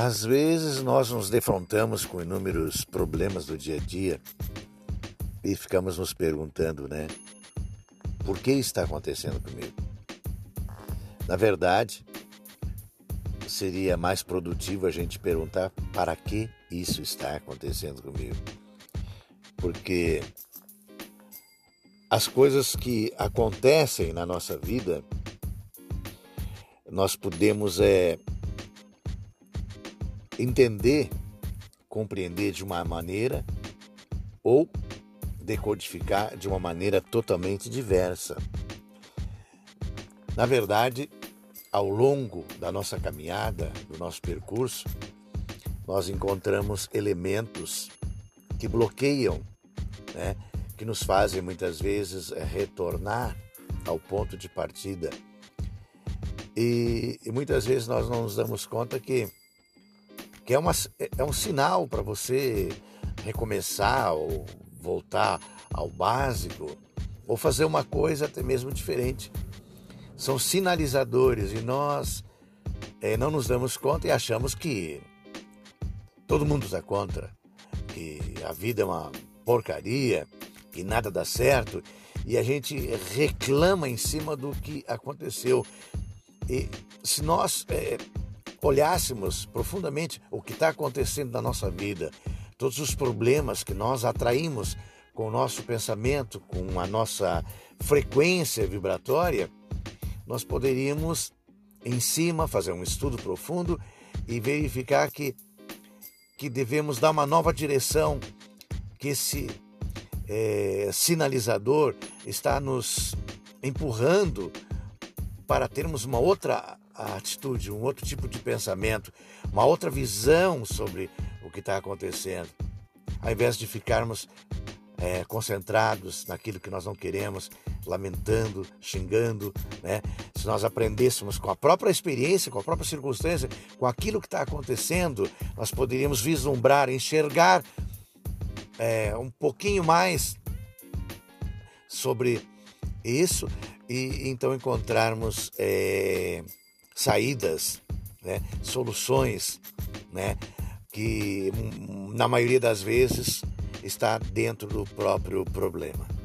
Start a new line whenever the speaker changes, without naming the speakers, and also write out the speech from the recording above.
Às vezes nós nos defrontamos com inúmeros problemas do dia a dia e ficamos nos perguntando, né? Por que está acontecendo comigo? Na verdade, seria mais produtivo a gente perguntar para que isso está acontecendo comigo. Porque as coisas que acontecem na nossa vida, nós podemos é, entender, compreender de uma maneira ou decodificar de uma maneira totalmente diversa. Na verdade, ao longo da nossa caminhada, do nosso percurso, nós encontramos elementos que bloqueiam, né, que nos fazem muitas vezes é, retornar ao ponto de partida. E, e muitas vezes nós não nos damos conta que que é, uma, é um sinal para você recomeçar ou voltar ao básico ou fazer uma coisa até mesmo diferente. São sinalizadores e nós é, não nos damos conta e achamos que todo mundo está contra, que a vida é uma porcaria, que nada dá certo e a gente reclama em cima do que aconteceu. E se nós é, olhássemos profundamente o que está acontecendo na nossa vida, todos os problemas que nós atraímos com o nosso pensamento, com a nossa frequência vibratória, nós poderíamos, em cima, fazer um estudo profundo e verificar que, que devemos dar uma nova direção, que esse é, sinalizador está nos empurrando para termos uma outra a atitude, um outro tipo de pensamento, uma outra visão sobre o que está acontecendo. Ao invés de ficarmos é, concentrados naquilo que nós não queremos, lamentando, xingando, né? Se nós aprendêssemos com a própria experiência, com a própria circunstância, com aquilo que está acontecendo, nós poderíamos vislumbrar, enxergar é, um pouquinho mais sobre isso e então encontrarmos é, saídas, né, soluções, né, que na maioria das vezes está dentro do próprio problema.